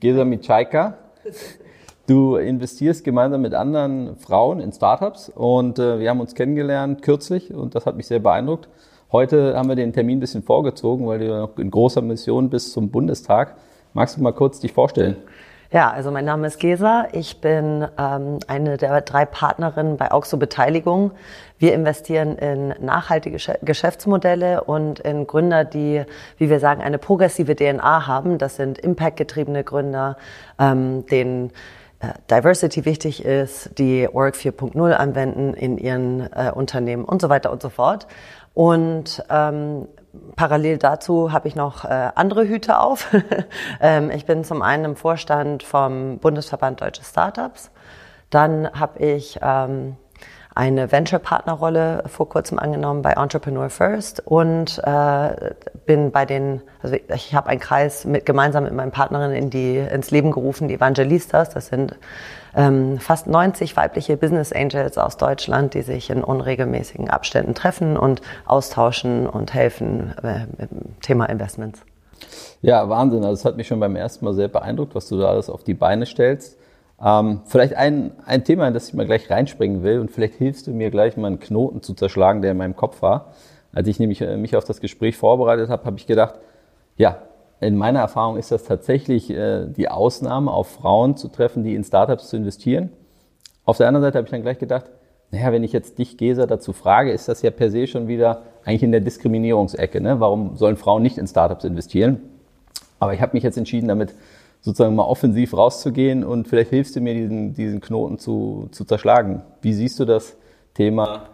Gesa Michaika. Du investierst gemeinsam mit anderen Frauen in Startups und äh, wir haben uns kennengelernt kürzlich und das hat mich sehr beeindruckt. Heute haben wir den Termin ein bisschen vorgezogen, weil du noch in großer Mission bist zum Bundestag. Magst du mal kurz dich vorstellen? Ja, also mein Name ist Gesa. Ich bin ähm, eine der drei Partnerinnen bei Auxo Beteiligung. Wir investieren in nachhaltige Geschäftsmodelle und in Gründer, die, wie wir sagen, eine progressive DNA haben. Das sind impactgetriebene Gründer, ähm, denen äh, Diversity wichtig ist, die Org 4.0 anwenden in ihren äh, Unternehmen und so weiter und so fort. Und ähm, parallel dazu habe ich noch äh, andere Hüte auf. ähm, ich bin zum einen im Vorstand vom Bundesverband Deutsche Startups. Dann habe ich ähm, eine Venture-Partner-Rolle vor kurzem angenommen bei Entrepreneur First und äh, bin bei den, also ich habe einen Kreis mit, gemeinsam mit meinen Partnerinnen in die, ins Leben gerufen, die Evangelistas. Das sind ähm, fast 90 weibliche Business Angels aus Deutschland, die sich in unregelmäßigen Abständen treffen und austauschen und helfen äh, im Thema Investments. Ja, Wahnsinn. Also es hat mich schon beim ersten Mal sehr beeindruckt, was du da alles auf die Beine stellst. Ähm, vielleicht ein, ein Thema, in das ich mal gleich reinspringen will und vielleicht hilfst du mir gleich mal einen Knoten zu zerschlagen, der in meinem Kopf war. Als ich nämlich äh, mich auf das Gespräch vorbereitet habe, habe ich gedacht, ja, in meiner Erfahrung ist das tatsächlich äh, die Ausnahme, auf Frauen zu treffen, die in Startups zu investieren. Auf der anderen Seite habe ich dann gleich gedacht, naja, wenn ich jetzt dich, Gesa, dazu frage, ist das ja per se schon wieder eigentlich in der Diskriminierungsecke. Ne? Warum sollen Frauen nicht in Startups investieren? Aber ich habe mich jetzt entschieden, damit sozusagen mal offensiv rauszugehen und vielleicht hilfst du mir, diesen, diesen Knoten zu, zu zerschlagen. Wie siehst du das Thema?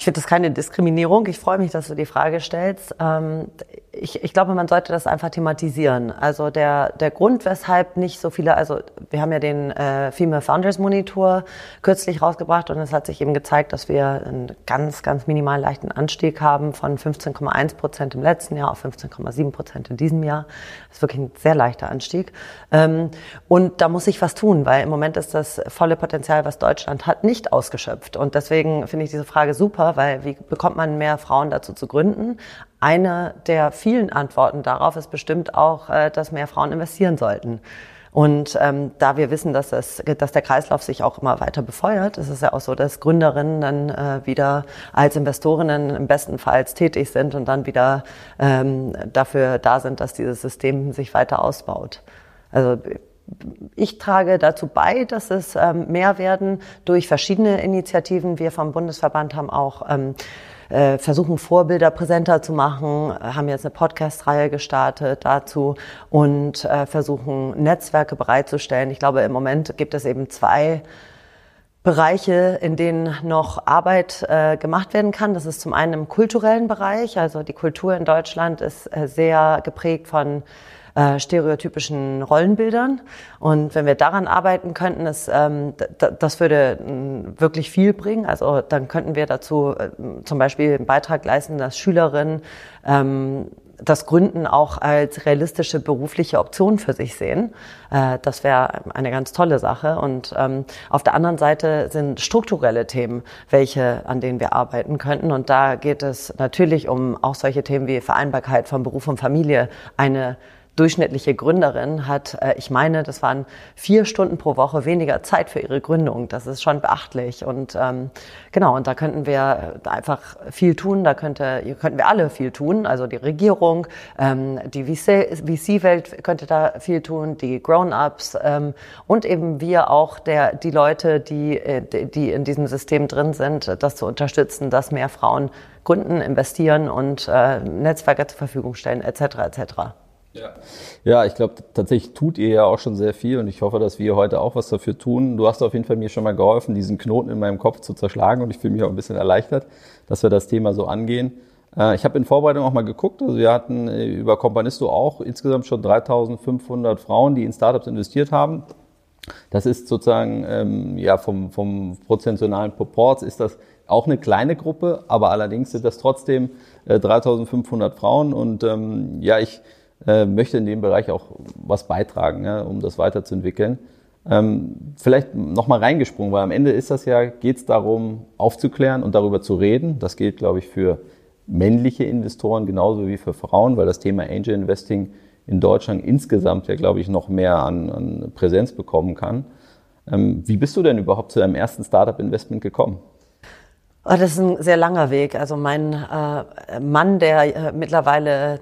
Ich finde das keine Diskriminierung. Ich freue mich, dass du die Frage stellst. Ähm, ich, ich glaube, man sollte das einfach thematisieren. Also der, der Grund, weshalb nicht so viele, also wir haben ja den äh, Female Founders Monitor kürzlich rausgebracht und es hat sich eben gezeigt, dass wir einen ganz, ganz minimal leichten Anstieg haben von 15,1 Prozent im letzten Jahr auf 15,7 Prozent in diesem Jahr. Das ist wirklich ein sehr leichter Anstieg. Ähm, und da muss sich was tun, weil im Moment ist das volle Potenzial, was Deutschland hat, nicht ausgeschöpft. Und deswegen finde ich diese Frage super, weil wie bekommt man mehr Frauen dazu zu gründen? Eine der vielen Antworten darauf ist bestimmt auch, äh, dass mehr Frauen investieren sollten. Und ähm, da wir wissen, dass, es, dass der Kreislauf sich auch immer weiter befeuert, ist es ja auch so, dass Gründerinnen dann äh, wieder als Investorinnen im besten Fall tätig sind und dann wieder ähm, dafür da sind, dass dieses System sich weiter ausbaut. Also ich trage dazu bei, dass es ähm, mehr werden durch verschiedene Initiativen. Wir vom Bundesverband haben auch ähm, äh, versuchen Vorbilder präsenter zu machen, haben jetzt eine Podcast-Reihe gestartet dazu und äh, versuchen Netzwerke bereitzustellen. Ich glaube, im Moment gibt es eben zwei Bereiche, in denen noch Arbeit äh, gemacht werden kann. Das ist zum einen im kulturellen Bereich. Also die Kultur in Deutschland ist äh, sehr geprägt von äh, stereotypischen Rollenbildern. Und wenn wir daran arbeiten könnten, ist, ähm, das würde wirklich viel bringen. Also dann könnten wir dazu äh, zum Beispiel einen Beitrag leisten, dass Schülerinnen ähm, das Gründen auch als realistische berufliche Option für sich sehen. Äh, das wäre eine ganz tolle Sache. Und ähm, auf der anderen Seite sind strukturelle Themen, welche, an denen wir arbeiten könnten. Und da geht es natürlich um auch solche Themen wie Vereinbarkeit von Beruf und Familie, eine durchschnittliche Gründerin hat, äh, ich meine, das waren vier Stunden pro Woche weniger Zeit für ihre Gründung. Das ist schon beachtlich. Und ähm, genau, und da könnten wir einfach viel tun. Da könnte, könnten wir alle viel tun. Also die Regierung, ähm, die VC-Welt könnte da viel tun, die Grown-ups ähm, und eben wir auch, der, die Leute, die, äh, die in diesem System drin sind, das zu unterstützen, dass mehr Frauen gründen, investieren und äh, Netzwerke zur Verfügung stellen, etc. etc. Ja, ja ich glaube, tatsächlich tut ihr ja auch schon sehr viel und ich hoffe, dass wir heute auch was dafür tun. Du hast auf jeden Fall mir schon mal geholfen, diesen Knoten in meinem Kopf zu zerschlagen und ich fühle mich auch ein bisschen erleichtert, dass wir das Thema so angehen. Äh, ich habe in Vorbereitung auch mal geguckt. Also wir hatten äh, über Companisto auch insgesamt schon 3.500 Frauen, die in Startups investiert haben. Das ist sozusagen ähm, ja vom, vom prozentualen Proports ist das auch eine kleine Gruppe, aber allerdings sind das trotzdem äh, 3.500 Frauen und ähm, ja, ich äh, möchte in dem Bereich auch was beitragen, ja, um das weiterzuentwickeln. Ähm, vielleicht nochmal reingesprungen, weil am Ende ist das ja, geht es darum, aufzuklären und darüber zu reden. Das gilt, glaube ich, für männliche Investoren genauso wie für Frauen, weil das Thema Angel Investing in Deutschland insgesamt ja, glaube ich, noch mehr an, an Präsenz bekommen kann. Ähm, wie bist du denn überhaupt zu deinem ersten Startup-Investment gekommen? Oh, das ist ein sehr langer Weg. Also mein äh, Mann, der äh, mittlerweile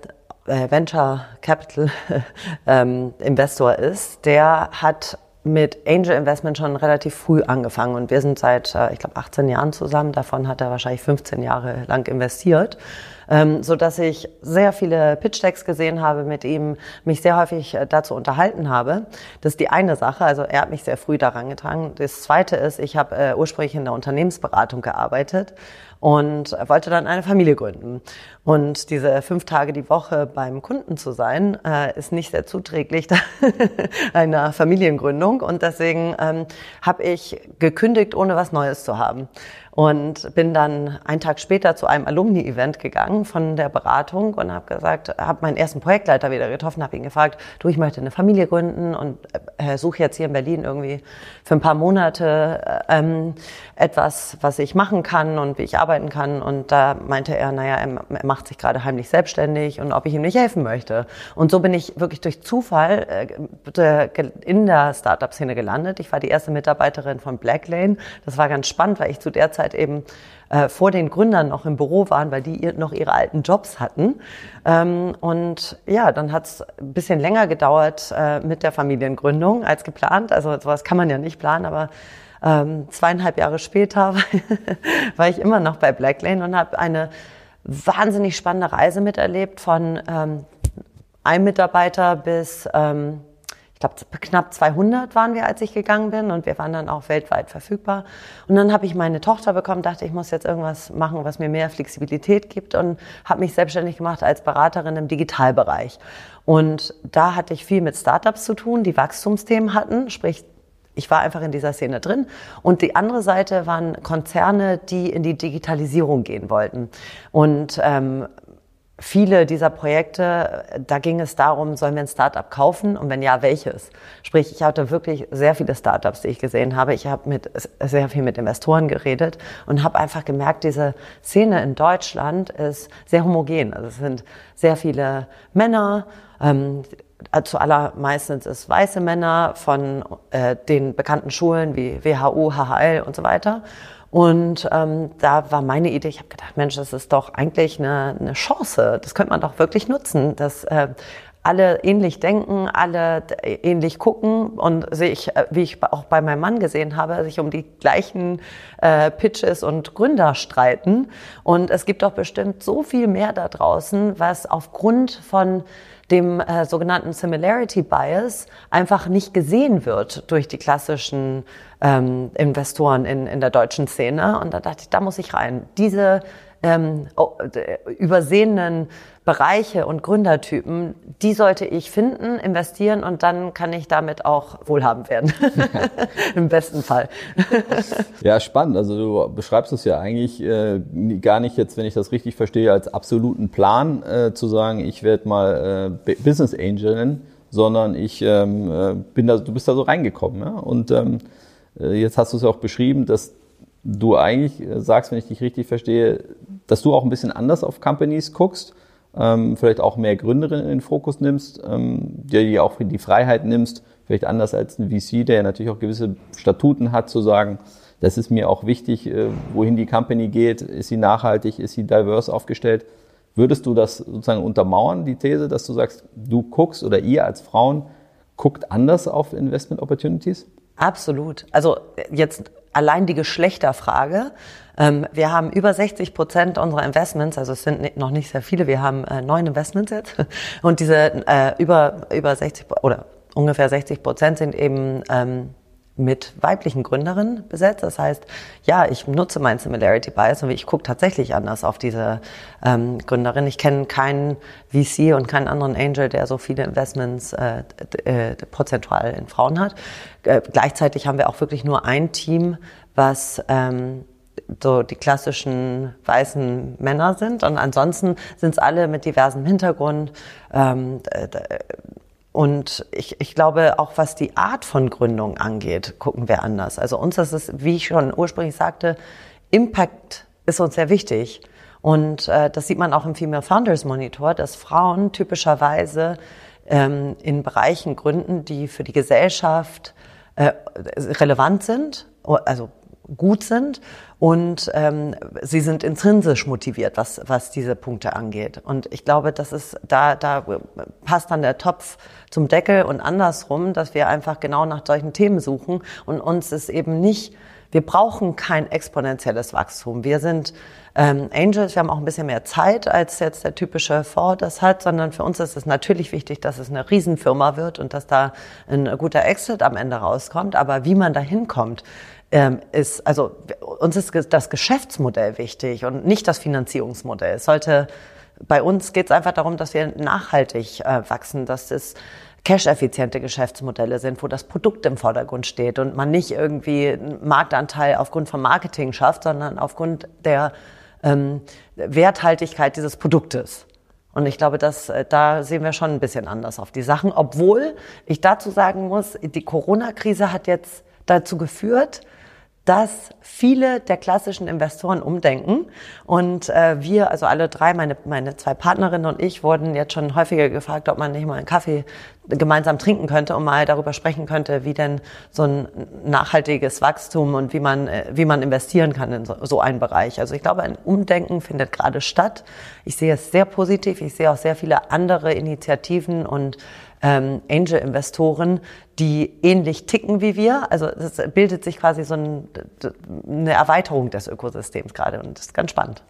Venture Capital ähm, Investor ist, der hat mit Angel Investment schon relativ früh angefangen und wir sind seit, äh, ich glaube, 18 Jahren zusammen. Davon hat er wahrscheinlich 15 Jahre lang investiert ähm, so dass ich sehr viele Pitch Decks gesehen habe mit ihm, mich sehr häufig äh, dazu unterhalten habe. Das ist die eine Sache. Also er hat mich sehr früh daran getragen. Das zweite ist, ich habe äh, ursprünglich in der Unternehmensberatung gearbeitet und wollte dann eine Familie gründen. Und diese fünf Tage die Woche beim Kunden zu sein, äh, ist nicht sehr zuträglich einer Familiengründung. Und deswegen ähm, habe ich gekündigt, ohne was Neues zu haben und bin dann einen Tag später zu einem Alumni-Event gegangen von der Beratung und habe gesagt, habe meinen ersten Projektleiter wieder getroffen, habe ihn gefragt, du, ich möchte eine Familie gründen und äh, suche jetzt hier in Berlin irgendwie für ein paar Monate äh, ähm, etwas, was ich machen kann und wie ich arbeiten kann. Und da meinte er, naja, er, er macht sich gerade heimlich selbstständig und ob ich ihm nicht helfen möchte. Und so bin ich wirklich durch Zufall äh, in der Startup-Szene gelandet. Ich war die erste Mitarbeiterin von Blacklane. Das war ganz spannend, weil ich zu der Zeit Zeit eben äh, vor den Gründern noch im Büro waren, weil die noch ihre alten Jobs hatten. Ähm, und ja, dann hat es ein bisschen länger gedauert äh, mit der Familiengründung als geplant. Also sowas kann man ja nicht planen, aber ähm, zweieinhalb Jahre später war ich immer noch bei Blacklane und habe eine wahnsinnig spannende Reise miterlebt von ähm, einem Mitarbeiter bis ähm, ich glaube, knapp 200 waren wir, als ich gegangen bin und wir waren dann auch weltweit verfügbar. Und dann habe ich meine Tochter bekommen, dachte, ich muss jetzt irgendwas machen, was mir mehr Flexibilität gibt und habe mich selbstständig gemacht als Beraterin im Digitalbereich. Und da hatte ich viel mit Startups zu tun, die Wachstumsthemen hatten, sprich ich war einfach in dieser Szene drin. Und die andere Seite waren Konzerne, die in die Digitalisierung gehen wollten. Und ähm, viele dieser Projekte, da ging es darum, sollen wir ein Startup kaufen und wenn ja, welches? Sprich, ich hatte wirklich sehr viele Startups, die ich gesehen habe. Ich habe mit sehr viel mit Investoren geredet und habe einfach gemerkt, diese Szene in Deutschland ist sehr homogen. Also es sind sehr viele Männer. Ähm, zu allermeist sind es weiße Männer von äh, den bekannten Schulen wie WHU, HHL und so weiter. Und ähm, da war meine Idee, ich habe gedacht, Mensch, das ist doch eigentlich eine, eine Chance. Das könnte man doch wirklich nutzen, dass äh, alle ähnlich denken, alle ähnlich gucken und sich, äh, wie ich auch bei meinem Mann gesehen habe, sich um die gleichen äh, Pitches und Gründer streiten. Und es gibt doch bestimmt so viel mehr da draußen, was aufgrund von dem äh, sogenannten Similarity Bias einfach nicht gesehen wird durch die klassischen ähm, Investoren in, in der deutschen Szene. Und da dachte ich, da muss ich rein. Diese ähm, übersehenen Bereiche und Gründertypen, die sollte ich finden, investieren und dann kann ich damit auch wohlhabend werden. Im besten Fall. ja, spannend. Also du beschreibst es ja eigentlich äh, gar nicht jetzt, wenn ich das richtig verstehe, als absoluten Plan äh, zu sagen, ich werde mal äh, Business Angelin, sondern ich ähm, äh, bin da, du bist da so reingekommen. Ja? Und ähm, äh, jetzt hast du es auch beschrieben, dass du eigentlich äh, sagst, wenn ich dich richtig verstehe, dass du auch ein bisschen anders auf Companies guckst, ähm, vielleicht auch mehr Gründerinnen in den Fokus nimmst, ähm, dir die auch die Freiheit nimmst, vielleicht anders als ein VC, der ja natürlich auch gewisse Statuten hat, zu sagen, das ist mir auch wichtig, äh, wohin die Company geht, ist sie nachhaltig, ist sie diverse aufgestellt. Würdest du das sozusagen untermauern, die These, dass du sagst, du guckst oder ihr als Frauen guckt anders auf Investment Opportunities? Absolut. Also jetzt allein die Geschlechterfrage. Ähm, wir haben über 60 Prozent unserer Investments, also es sind noch nicht sehr viele, wir haben äh, neun Investments jetzt und diese äh, über, über 60 oder ungefähr 60 Prozent sind eben ähm, mit weiblichen Gründerinnen besetzt. Das heißt, ja, ich nutze mein Similarity Bias und ich gucke tatsächlich anders auf diese ähm, Gründerin. Ich kenne keinen VC und keinen anderen Angel, der so viele Investments äh, äh, prozentual in Frauen hat. Äh, gleichzeitig haben wir auch wirklich nur ein Team, was ähm, so die klassischen weißen Männer sind. Und ansonsten sind es alle mit diversem Hintergrund. Ähm, und ich, ich glaube, auch was die Art von Gründung angeht, gucken wir anders. Also uns ist es, wie ich schon ursprünglich sagte, Impact ist uns sehr wichtig. Und äh, das sieht man auch im Female Founders Monitor, dass Frauen typischerweise ähm, in Bereichen gründen, die für die Gesellschaft äh, relevant sind, also gut sind und ähm, sie sind intrinsisch motiviert, was, was diese Punkte angeht. Und ich glaube, das ist, da, da passt dann der Topf zum Deckel und andersrum, dass wir einfach genau nach solchen Themen suchen und uns ist eben nicht, wir brauchen kein exponentielles Wachstum. Wir sind ähm, Angels, wir haben auch ein bisschen mehr Zeit, als jetzt der typische Fonds das hat, sondern für uns ist es natürlich wichtig, dass es eine Riesenfirma wird und dass da ein guter Exit am Ende rauskommt. Aber wie man da hinkommt, ähm, ist, also uns ist das Geschäftsmodell wichtig und nicht das Finanzierungsmodell. Es sollte, bei uns geht es einfach darum, dass wir nachhaltig äh, wachsen, dass es cash-effiziente Geschäftsmodelle sind, wo das Produkt im Vordergrund steht und man nicht irgendwie einen Marktanteil aufgrund von Marketing schafft, sondern aufgrund der ähm, Werthaltigkeit dieses Produktes. Und ich glaube, dass, äh, da sehen wir schon ein bisschen anders auf die Sachen, obwohl ich dazu sagen muss, die Corona-Krise hat jetzt dazu geführt, dass viele der klassischen Investoren umdenken. Und äh, wir, also alle drei, meine, meine zwei Partnerinnen und ich, wurden jetzt schon häufiger gefragt, ob man nicht mal einen Kaffee gemeinsam trinken könnte und mal darüber sprechen könnte, wie denn so ein nachhaltiges Wachstum und wie man, äh, wie man investieren kann in so, so einen Bereich. Also ich glaube, ein Umdenken findet gerade statt. Ich sehe es sehr positiv. Ich sehe auch sehr viele andere Initiativen und ähm, Angel-Investoren, die ähnlich ticken wie wir. Also es bildet sich quasi so ein, eine Erweiterung des Ökosystems gerade und das ist ganz spannend.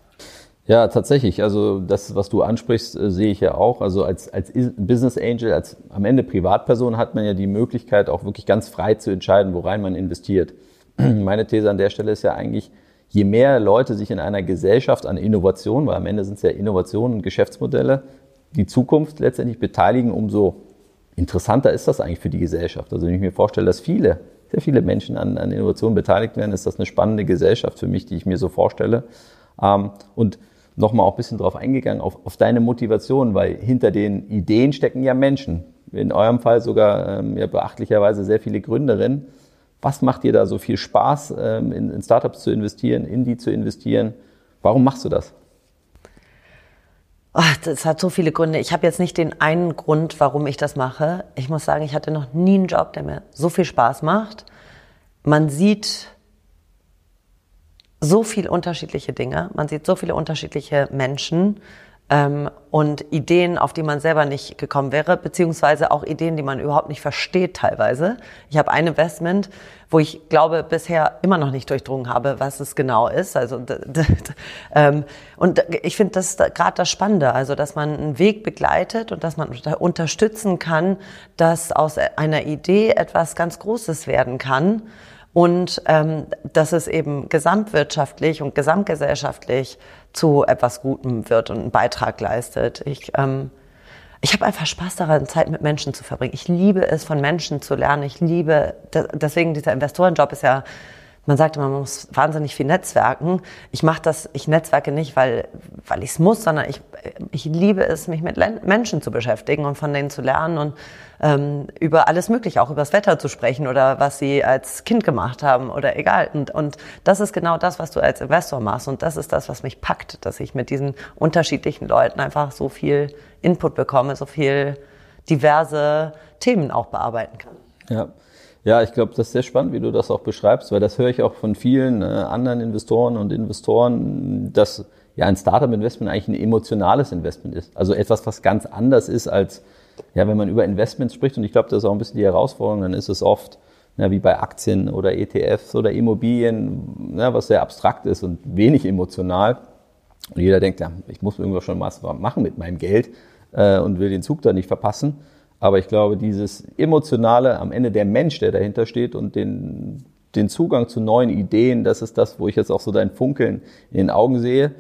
Ja, tatsächlich. Also das, was du ansprichst, äh, sehe ich ja auch. Also als, als Business Angel, als am Ende Privatperson hat man ja die Möglichkeit, auch wirklich ganz frei zu entscheiden, worein man investiert. Meine These an der Stelle ist ja eigentlich, je mehr Leute sich in einer Gesellschaft an Innovation, weil am Ende sind es ja Innovationen und Geschäftsmodelle, die Zukunft letztendlich beteiligen, umso interessanter ist das eigentlich für die Gesellschaft. Also wenn ich mir vorstelle, dass viele, sehr viele Menschen an, an Innovationen beteiligt werden, ist das eine spannende Gesellschaft für mich, die ich mir so vorstelle. Ähm, und nochmal auch ein bisschen drauf eingegangen, auf, auf deine Motivation, weil hinter den Ideen stecken ja Menschen. In eurem Fall sogar ähm, ja, beachtlicherweise sehr viele Gründerinnen. Was macht dir da so viel Spaß, ähm, in, in Startups zu investieren, in die zu investieren? Warum machst du das? Oh, das hat so viele Gründe. Ich habe jetzt nicht den einen Grund, warum ich das mache. Ich muss sagen, ich hatte noch nie einen Job, der mir so viel Spaß macht. Man sieht so viele unterschiedliche Dinge, man sieht so viele unterschiedliche Menschen ähm, und Ideen, auf die man selber nicht gekommen wäre, beziehungsweise auch Ideen, die man überhaupt nicht versteht teilweise. Ich habe ein Investment, wo ich glaube bisher immer noch nicht durchdrungen habe, was es genau ist. Also ähm, und ich finde das gerade das Spannende, also dass man einen Weg begleitet und dass man unterstützen kann, dass aus einer Idee etwas ganz Großes werden kann und ähm, dass es eben gesamtwirtschaftlich und gesamtgesellschaftlich zu etwas Gutem wird und einen Beitrag leistet. Ich, ähm, ich habe einfach Spaß daran, Zeit mit Menschen zu verbringen. Ich liebe es, von Menschen zu lernen. Ich liebe, deswegen dieser Investorenjob ist ja man sagt immer, man muss wahnsinnig viel netzwerken. Ich mache das, ich netzwerke nicht, weil, weil ich es muss, sondern ich, ich liebe es, mich mit Menschen zu beschäftigen und von denen zu lernen und ähm, über alles Mögliche, auch über das Wetter zu sprechen oder was sie als Kind gemacht haben oder egal. Und, und das ist genau das, was du als Investor machst. Und das ist das, was mich packt, dass ich mit diesen unterschiedlichen Leuten einfach so viel Input bekomme, so viel diverse Themen auch bearbeiten kann. Ja. Ja, ich glaube, das ist sehr spannend, wie du das auch beschreibst, weil das höre ich auch von vielen äh, anderen Investoren und Investoren, dass ja ein Startup-Investment eigentlich ein emotionales Investment ist. Also etwas, was ganz anders ist als, ja, wenn man über Investments spricht, und ich glaube, das ist auch ein bisschen die Herausforderung, dann ist es oft, ja, wie bei Aktien oder ETFs oder Immobilien, ja, was sehr abstrakt ist und wenig emotional. Und jeder denkt, ja, ich muss irgendwas schon was machen mit meinem Geld äh, und will den Zug da nicht verpassen. Aber ich glaube, dieses emotionale, am Ende der Mensch, der dahinter steht und den, den Zugang zu neuen Ideen, das ist das, wo ich jetzt auch so dein Funkeln in den Augen sehe.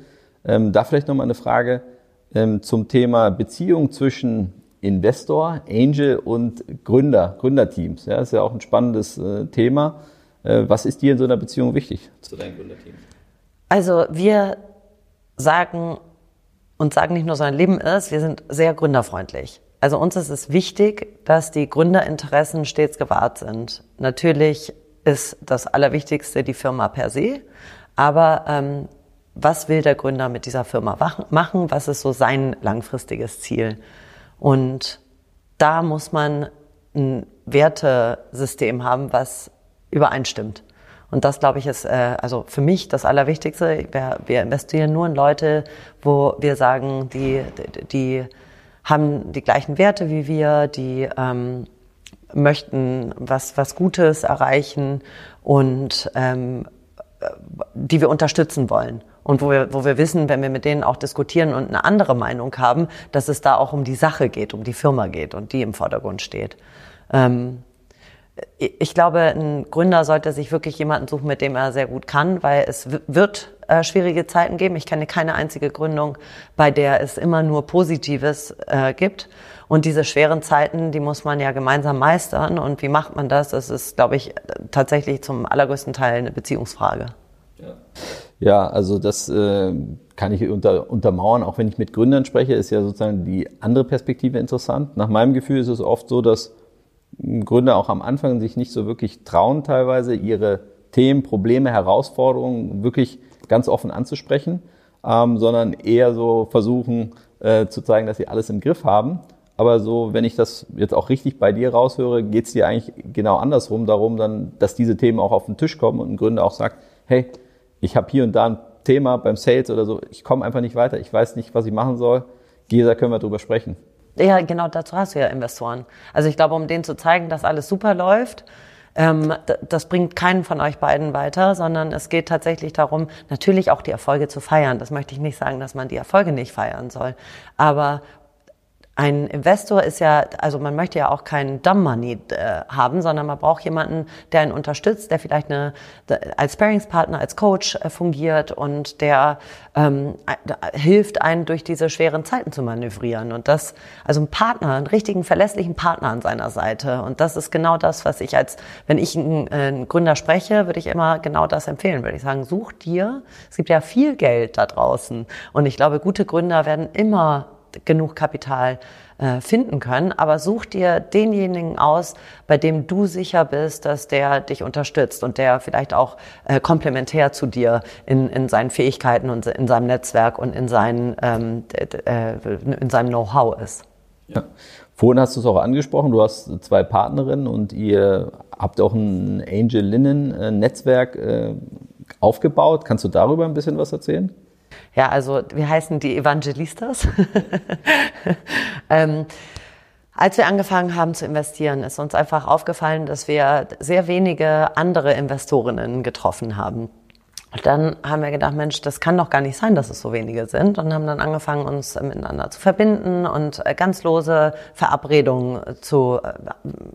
Ähm, da vielleicht nochmal eine Frage ähm, zum Thema Beziehung zwischen Investor, Angel und Gründer, Gründerteams. Ja, ist ja auch ein spannendes äh, Thema. Äh, was ist dir in so einer Beziehung wichtig zu deinem Gründerteam? Also wir sagen und sagen nicht nur, sondern Leben ist, wir sind sehr gründerfreundlich. Also uns ist es wichtig, dass die Gründerinteressen stets gewahrt sind. Natürlich ist das Allerwichtigste die Firma per se, aber ähm, was will der Gründer mit dieser Firma machen? Was ist so sein langfristiges Ziel? Und da muss man ein Wertesystem haben, was übereinstimmt. Und das, glaube ich, ist äh, also für mich das Allerwichtigste. Wir, wir investieren nur in Leute, wo wir sagen, die, die haben die gleichen Werte wie wir, die ähm, möchten was, was Gutes erreichen und ähm, die wir unterstützen wollen. Und wo wir, wo wir wissen, wenn wir mit denen auch diskutieren und eine andere Meinung haben, dass es da auch um die Sache geht, um die Firma geht und die im Vordergrund steht. Ähm, ich glaube, ein Gründer sollte sich wirklich jemanden suchen, mit dem er sehr gut kann, weil es wird äh, schwierige Zeiten geben. Ich kenne keine einzige Gründung, bei der es immer nur Positives äh, gibt. Und diese schweren Zeiten, die muss man ja gemeinsam meistern. Und wie macht man das? Das ist, glaube ich, tatsächlich zum allergrößten Teil eine Beziehungsfrage. Ja, ja also das äh, kann ich unter, untermauern. Auch wenn ich mit Gründern spreche, ist ja sozusagen die andere Perspektive interessant. Nach meinem Gefühl ist es oft so, dass Gründer auch am Anfang sich nicht so wirklich trauen, teilweise ihre Themen, Probleme, Herausforderungen wirklich ganz offen anzusprechen, ähm, sondern eher so versuchen äh, zu zeigen, dass sie alles im Griff haben. Aber so, wenn ich das jetzt auch richtig bei dir raushöre, geht es dir eigentlich genau andersrum darum, dann, dass diese Themen auch auf den Tisch kommen und ein Gründer auch sagt, hey, ich habe hier und da ein Thema beim Sales oder so, ich komme einfach nicht weiter, ich weiß nicht, was ich machen soll. Gesa, können wir drüber sprechen. Ja, genau dazu hast du ja Investoren. Also ich glaube, um denen zu zeigen, dass alles super läuft, ähm, das bringt keinen von euch beiden weiter, sondern es geht tatsächlich darum, natürlich auch die Erfolge zu feiern. Das möchte ich nicht sagen, dass man die Erfolge nicht feiern soll. Aber ein Investor ist ja, also man möchte ja auch keinen Dumb Money äh, haben, sondern man braucht jemanden, der einen unterstützt, der vielleicht eine, als Sparingspartner, als Coach äh, fungiert und der ähm, hilft einen durch diese schweren Zeiten zu manövrieren. Und das, also ein Partner, einen richtigen, verlässlichen Partner an seiner Seite. Und das ist genau das, was ich als, wenn ich einen, äh, einen Gründer spreche, würde ich immer genau das empfehlen. Würde ich sagen, such dir, es gibt ja viel Geld da draußen. Und ich glaube, gute Gründer werden immer genug Kapital äh, finden können. Aber such dir denjenigen aus, bei dem du sicher bist, dass der dich unterstützt und der vielleicht auch äh, komplementär zu dir in, in seinen Fähigkeiten und in seinem Netzwerk und in, seinen, ähm, äh, in seinem Know-how ist. Ja. Vorhin hast du es auch angesprochen, du hast zwei Partnerinnen und ihr habt auch ein Angel Linen Netzwerk aufgebaut. Kannst du darüber ein bisschen was erzählen? Ja, also wir heißen die Evangelistas. ähm, als wir angefangen haben zu investieren, ist uns einfach aufgefallen, dass wir sehr wenige andere Investorinnen getroffen haben. Und dann haben wir gedacht, Mensch, das kann doch gar nicht sein, dass es so wenige sind und haben dann angefangen, uns miteinander zu verbinden und äh, ganz lose Verabredungen zu äh,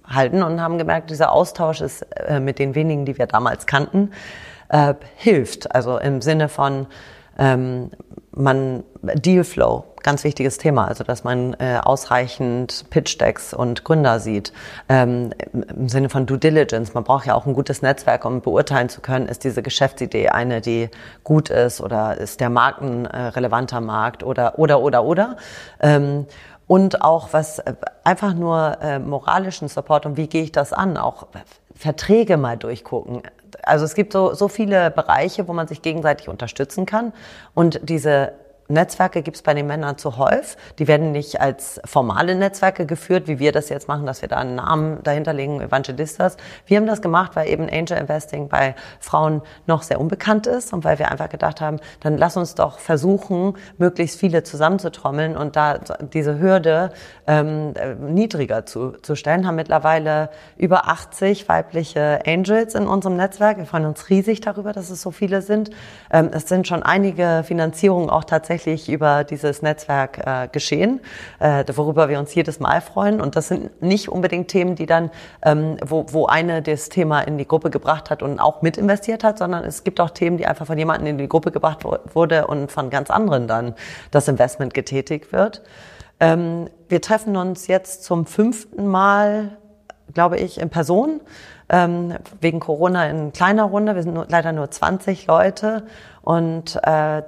halten und haben gemerkt, dieser Austausch ist äh, mit den wenigen, die wir damals kannten, hilft. Also im Sinne von, ähm, man Dealflow, ganz wichtiges Thema, also dass man äh, ausreichend Pitch-Decks und Gründer sieht. Ähm, Im Sinne von Due Diligence, man braucht ja auch ein gutes Netzwerk, um beurteilen zu können, ist diese Geschäftsidee eine, die gut ist oder ist der Markt ein äh, relevanter Markt oder oder oder oder. Ähm, und auch was äh, einfach nur äh, moralischen Support und wie gehe ich das an, auch Verträge mal durchgucken also es gibt so, so viele Bereiche, wo man sich gegenseitig unterstützen kann. Und diese Netzwerke gibt es bei den Männern zuhauf. Die werden nicht als formale Netzwerke geführt, wie wir das jetzt machen, dass wir da einen Namen dahinter legen, Evangelistas. Wir haben das gemacht, weil eben Angel Investing bei Frauen noch sehr unbekannt ist und weil wir einfach gedacht haben, dann lass uns doch versuchen, möglichst viele zusammenzutrommeln und da diese Hürde ähm, niedriger zu, zu stellen. Haben mittlerweile über 80 weibliche Angels in unserem Netzwerk. Wir freuen uns riesig darüber, dass es so viele sind. Ähm, es sind schon einige Finanzierungen auch tatsächlich tatsächlich über dieses Netzwerk äh, geschehen, äh, worüber wir uns jedes Mal freuen. Und das sind nicht unbedingt Themen, die dann, ähm, wo, wo eine das Thema in die Gruppe gebracht hat und auch mit investiert hat, sondern es gibt auch Themen, die einfach von jemandem in die Gruppe gebracht wurde und von ganz anderen dann das Investment getätigt wird. Ähm, wir treffen uns jetzt zum fünften Mal, glaube ich, in Person. Ähm, wegen Corona in kleiner Runde. Wir sind nur, leider nur 20 Leute und äh,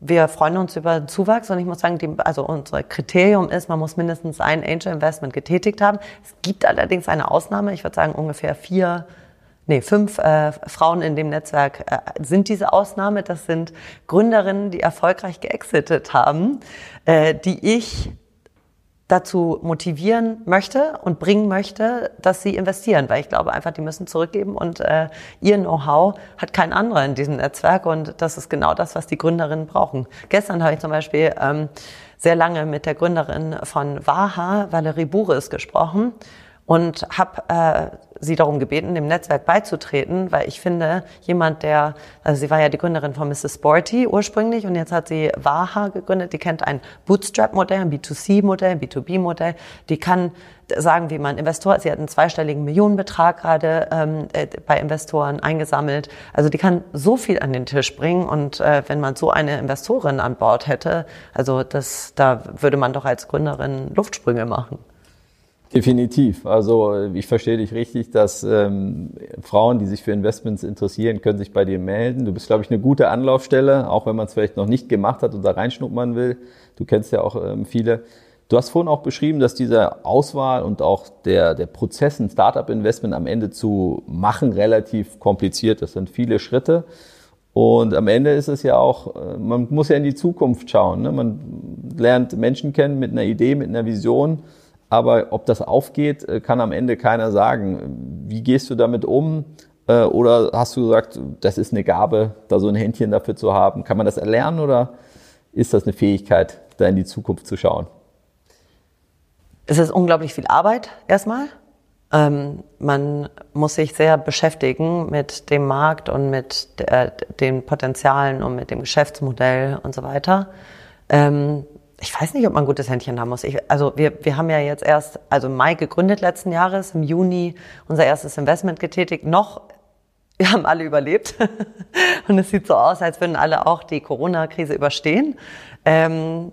wir freuen uns über den Zuwachs. Und ich muss sagen, die, also unser Kriterium ist, man muss mindestens ein Angel Investment getätigt haben. Es gibt allerdings eine Ausnahme. Ich würde sagen ungefähr vier nee, fünf äh, Frauen in dem Netzwerk äh, sind diese Ausnahme. Das sind Gründerinnen, die erfolgreich geexitet haben, äh, die ich dazu motivieren möchte und bringen möchte, dass sie investieren, weil ich glaube einfach, die müssen zurückgeben und äh, ihr Know-how hat kein anderer in diesem Netzwerk und das ist genau das, was die Gründerinnen brauchen. Gestern habe ich zum Beispiel ähm, sehr lange mit der Gründerin von Waha, Valerie Bures, gesprochen und habe äh, sie darum gebeten, dem Netzwerk beizutreten, weil ich finde, jemand, der, also sie war ja die Gründerin von Mrs. Sporty ursprünglich und jetzt hat sie Waha gegründet, die kennt ein Bootstrap-Modell, ein B2C-Modell, ein B2B-Modell, die kann sagen, wie man Investor, sie hat einen zweistelligen Millionenbetrag gerade ähm, äh, bei Investoren eingesammelt. Also die kann so viel an den Tisch bringen und äh, wenn man so eine Investorin an Bord hätte, also das, da würde man doch als Gründerin Luftsprünge machen. Definitiv. Also ich verstehe dich richtig, dass ähm, Frauen, die sich für Investments interessieren, können sich bei dir melden. Du bist, glaube ich, eine gute Anlaufstelle, auch wenn man es vielleicht noch nicht gemacht hat und da reinschnuppern will. Du kennst ja auch ähm, viele. Du hast vorhin auch beschrieben, dass diese Auswahl und auch der, der Prozess, ein Startup-Investment am Ende zu machen, relativ kompliziert. Das sind viele Schritte. Und am Ende ist es ja auch, äh, man muss ja in die Zukunft schauen. Ne? Man lernt Menschen kennen mit einer Idee, mit einer Vision aber ob das aufgeht, äh, kann am Ende keiner sagen. Wie gehst du damit um? Äh, oder hast du gesagt, das ist eine Gabe, da so ein Händchen dafür zu haben? Kann man das erlernen oder ist das eine Fähigkeit, da in die Zukunft zu schauen? Es ist unglaublich viel Arbeit erstmal. Ähm, man muss sich sehr beschäftigen mit dem Markt und mit der, den Potenzialen und mit dem Geschäftsmodell und so weiter. Ähm, ich weiß nicht, ob man ein gutes Händchen haben muss. Ich, also wir, wir haben ja jetzt erst, also im Mai gegründet letzten Jahres, im Juni unser erstes Investment getätigt. Noch, wir haben alle überlebt. Und es sieht so aus, als würden alle auch die Corona-Krise überstehen. Ähm,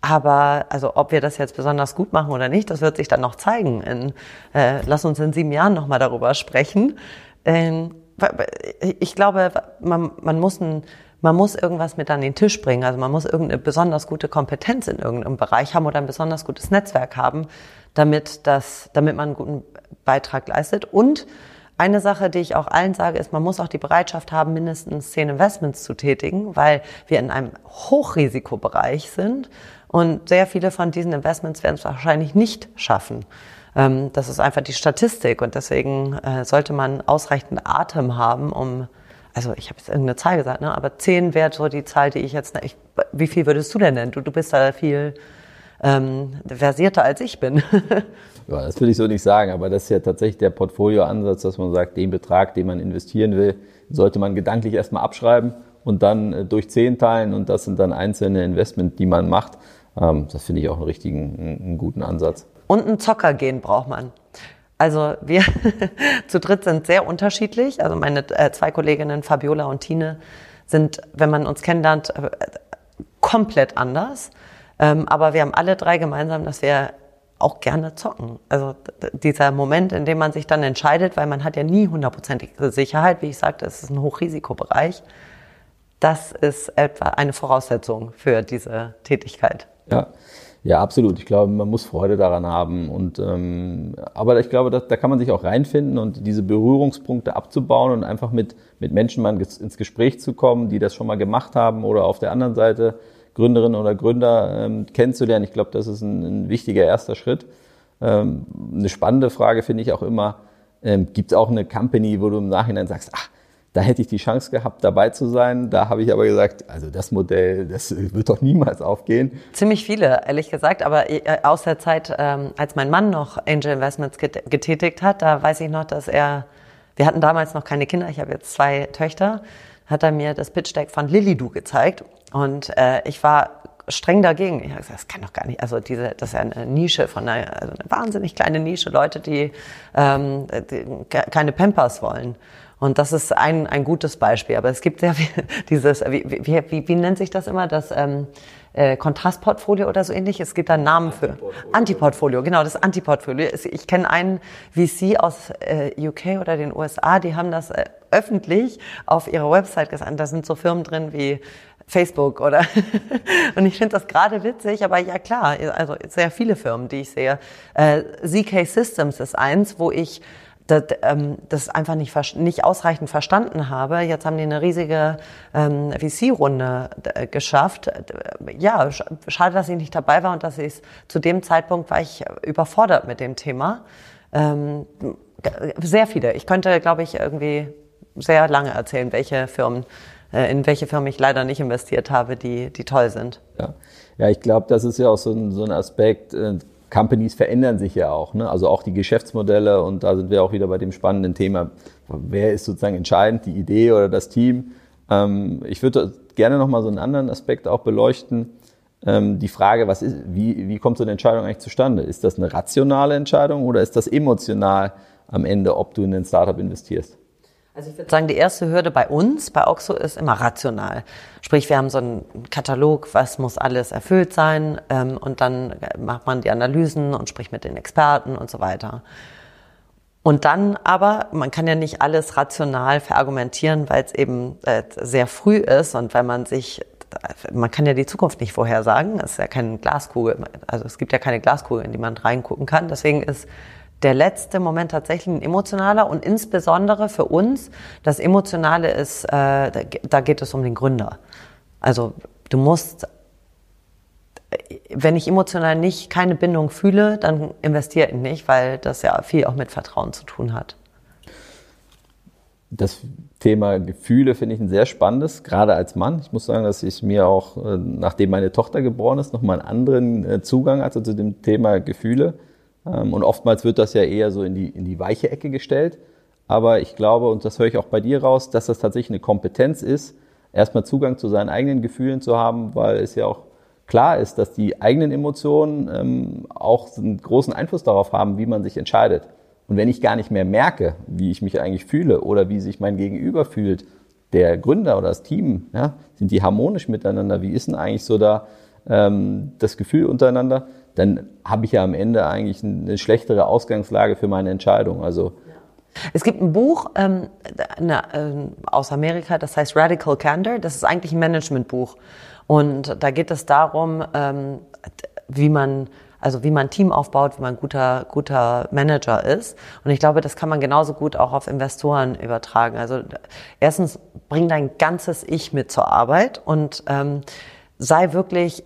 aber also ob wir das jetzt besonders gut machen oder nicht, das wird sich dann noch zeigen. In, äh, lass uns in sieben Jahren nochmal darüber sprechen. Ähm, ich glaube, man, man muss ein man muss irgendwas mit an den Tisch bringen. Also man muss irgendeine besonders gute Kompetenz in irgendeinem Bereich haben oder ein besonders gutes Netzwerk haben, damit das, damit man einen guten Beitrag leistet. Und eine Sache, die ich auch allen sage, ist, man muss auch die Bereitschaft haben, mindestens zehn Investments zu tätigen, weil wir in einem Hochrisikobereich sind und sehr viele von diesen Investments werden es wahrscheinlich nicht schaffen. Ähm, das ist einfach die Statistik und deswegen äh, sollte man ausreichend Atem haben, um also ich habe jetzt irgendeine Zahl gesagt, ne? aber zehn wäre so die Zahl, die ich jetzt, ich, wie viel würdest du denn nennen? Du, du bist da viel ähm, versierter als ich bin. ja, das will ich so nicht sagen, aber das ist ja tatsächlich der Portfolioansatz, dass man sagt, den Betrag, den man investieren will, sollte man gedanklich erstmal abschreiben und dann äh, durch zehn teilen und das sind dann einzelne Investment, die man macht. Ähm, das finde ich auch einen richtigen, einen guten Ansatz. Und ein Zockergehen braucht man. Also wir zu dritt sind sehr unterschiedlich. Also meine äh, zwei Kolleginnen Fabiola und Tine sind, wenn man uns kennenlernt, äh, komplett anders. Ähm, aber wir haben alle drei gemeinsam, dass wir auch gerne zocken. Also dieser Moment, in dem man sich dann entscheidet, weil man hat ja nie hundertprozentige Sicherheit, wie ich sagte, es ist ein Hochrisikobereich. Das ist etwa eine Voraussetzung für diese Tätigkeit. Ja. Ja, absolut. Ich glaube, man muss Freude daran haben. Und ähm, aber ich glaube, da, da kann man sich auch reinfinden und diese Berührungspunkte abzubauen und einfach mit, mit Menschen mal ins Gespräch zu kommen, die das schon mal gemacht haben oder auf der anderen Seite Gründerinnen oder Gründer ähm, kennenzulernen. Ich glaube, das ist ein, ein wichtiger erster Schritt. Ähm, eine spannende Frage finde ich auch immer, ähm, gibt es auch eine Company, wo du im Nachhinein sagst, ach, da hätte ich die Chance gehabt, dabei zu sein. Da habe ich aber gesagt, also das Modell, das wird doch niemals aufgehen. Ziemlich viele, ehrlich gesagt. Aber äh, aus der Zeit, ähm, als mein Mann noch Angel Investments getätigt hat, da weiß ich noch, dass er, wir hatten damals noch keine Kinder, ich habe jetzt zwei Töchter, hat er mir das Pitch Deck von Lilidu gezeigt. Und äh, ich war streng dagegen. Ich habe gesagt, das kann doch gar nicht. Also diese, das ist ja eine Nische von einer, also eine wahnsinnig kleine Nische, Leute, die, ähm, die keine Pampers wollen. Und das ist ein, ein gutes Beispiel. Aber es gibt ja dieses, wie, wie, wie, wie nennt sich das immer, das ähm, äh, Kontrastportfolio oder so ähnlich. Es gibt da einen Namen für. Antiportfolio, genau, das Antiportfolio. Ich kenne einen VC aus äh, UK oder den USA, die haben das äh, öffentlich auf ihrer Website gesagt. Da sind so Firmen drin wie Facebook oder und ich finde das gerade witzig, aber ja klar, also sehr viele Firmen, die ich sehe. Äh, ZK Systems ist eins, wo ich das, ähm, das einfach nicht, nicht ausreichend verstanden habe. Jetzt haben die eine riesige ähm, VC-Runde äh, geschafft. Ja, schade, dass ich nicht dabei war und dass ich zu dem Zeitpunkt war ich überfordert mit dem Thema. Ähm, sehr viele. Ich könnte, glaube ich, irgendwie sehr lange erzählen, welche Firmen äh, in welche Firmen ich leider nicht investiert habe, die, die toll sind. Ja, ja ich glaube, das ist ja auch so ein, so ein Aspekt. Äh, Companies verändern sich ja auch, ne? also auch die Geschäftsmodelle und da sind wir auch wieder bei dem spannenden Thema, wer ist sozusagen entscheidend, die Idee oder das Team. Ähm, ich würde gerne nochmal so einen anderen Aspekt auch beleuchten. Ähm, die Frage, was ist, wie, wie kommt so eine Entscheidung eigentlich zustande? Ist das eine rationale Entscheidung oder ist das emotional am Ende, ob du in ein Startup investierst? Also ich würde sagen, die erste Hürde bei uns, bei Oxo, ist immer rational. Sprich, wir haben so einen Katalog, was muss alles erfüllt sein, ähm, und dann macht man die Analysen und spricht mit den Experten und so weiter. Und dann aber, man kann ja nicht alles rational verargumentieren, weil es eben äh, sehr früh ist und weil man sich, man kann ja die Zukunft nicht vorhersagen. Es ist ja keine Glaskugel, also es gibt ja keine Glaskugel, in die man reingucken kann. Deswegen ist der letzte Moment tatsächlich ein emotionaler und insbesondere für uns, das Emotionale ist, äh, da geht es um den Gründer. Also du musst, wenn ich emotional nicht keine Bindung fühle, dann investiere ich nicht, weil das ja viel auch mit Vertrauen zu tun hat. Das Thema Gefühle finde ich ein sehr spannendes, gerade als Mann. Ich muss sagen, dass ich mir auch, äh, nachdem meine Tochter geboren ist, nochmal einen anderen äh, Zugang hatte zu dem Thema Gefühle. Ähm, und oftmals wird das ja eher so in die, in die weiche Ecke gestellt. Aber ich glaube, und das höre ich auch bei dir raus, dass das tatsächlich eine Kompetenz ist, erstmal Zugang zu seinen eigenen Gefühlen zu haben, weil es ja auch klar ist, dass die eigenen Emotionen ähm, auch einen großen Einfluss darauf haben, wie man sich entscheidet. Und wenn ich gar nicht mehr merke, wie ich mich eigentlich fühle oder wie sich mein Gegenüber fühlt, der Gründer oder das Team, ja, sind die harmonisch miteinander? Wie ist denn eigentlich so da ähm, das Gefühl untereinander? Dann habe ich ja am Ende eigentlich eine schlechtere Ausgangslage für meine Entscheidung. Also es gibt ein Buch ähm, eine, äh, aus Amerika, das heißt Radical Candor. Das ist eigentlich ein Managementbuch. Und da geht es darum, ähm, wie man also wie man ein Team aufbaut, wie man ein guter, guter Manager ist. Und ich glaube, das kann man genauso gut auch auf Investoren übertragen. Also erstens, bring dein ganzes Ich mit zur Arbeit und ähm, sei wirklich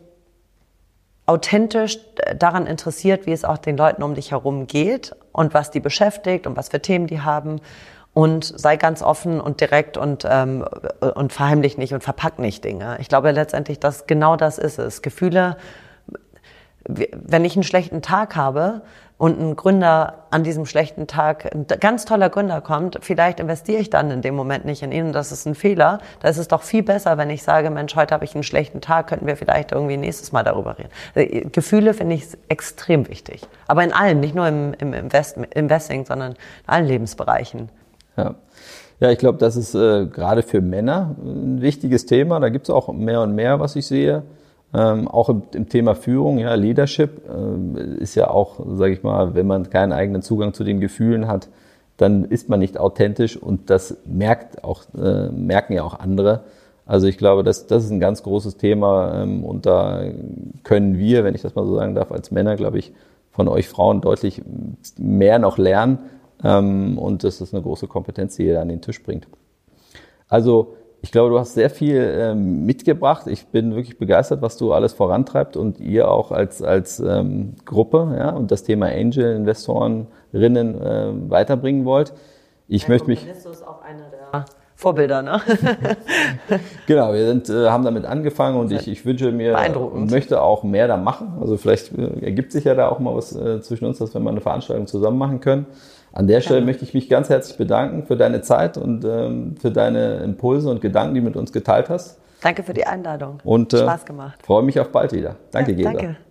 authentisch daran interessiert, wie es auch den Leuten um dich herum geht und was die beschäftigt und was für Themen die haben. Und sei ganz offen und direkt und, ähm, und verheimlich nicht und verpack nicht Dinge. Ich glaube letztendlich, dass genau das ist es. Gefühle, wenn ich einen schlechten Tag habe, und ein Gründer an diesem schlechten Tag, ein ganz toller Gründer kommt, vielleicht investiere ich dann in dem Moment nicht in ihn und das ist ein Fehler. Da ist es doch viel besser, wenn ich sage, Mensch, heute habe ich einen schlechten Tag, könnten wir vielleicht irgendwie nächstes Mal darüber reden. Äh, Gefühle finde ich extrem wichtig. Aber in allen, nicht nur im, im Invest, Investing, sondern in allen Lebensbereichen. Ja. Ja, ich glaube, das ist äh, gerade für Männer ein wichtiges Thema. Da gibt es auch mehr und mehr, was ich sehe. Ähm, auch im, im, Thema Führung, ja, Leadership äh, ist ja auch, sage ich mal, wenn man keinen eigenen Zugang zu den Gefühlen hat, dann ist man nicht authentisch und das merkt auch, äh, merken ja auch andere. Also ich glaube, das, das ist ein ganz großes Thema ähm, und da können wir, wenn ich das mal so sagen darf, als Männer, glaube ich, von euch Frauen deutlich mehr noch lernen ähm, und das ist eine große Kompetenz, die ihr an den Tisch bringt. Also ich glaube, du hast sehr viel ähm, mitgebracht. Ich bin wirklich begeistert, was du alles vorantreibt und ihr auch als, als ähm, Gruppe ja, und das Thema Angel-Investorinnen äh, weiterbringen wollt. Ich ja, möchte mich. ist auch einer der Vorbilder, ne? genau, wir sind, äh, haben damit angefangen und ich, ich wünsche mir und möchte auch mehr da machen. Also vielleicht äh, ergibt sich ja da auch mal was äh, zwischen uns, dass wir mal eine Veranstaltung zusammen machen können. An der Stelle möchte ich mich ganz herzlich bedanken für deine Zeit und ähm, für deine Impulse und Gedanken, die du mit uns geteilt hast. Danke für die Einladung. Und äh, Spaß gemacht. Freue mich auf bald wieder. Danke, ja, Gesa. Danke.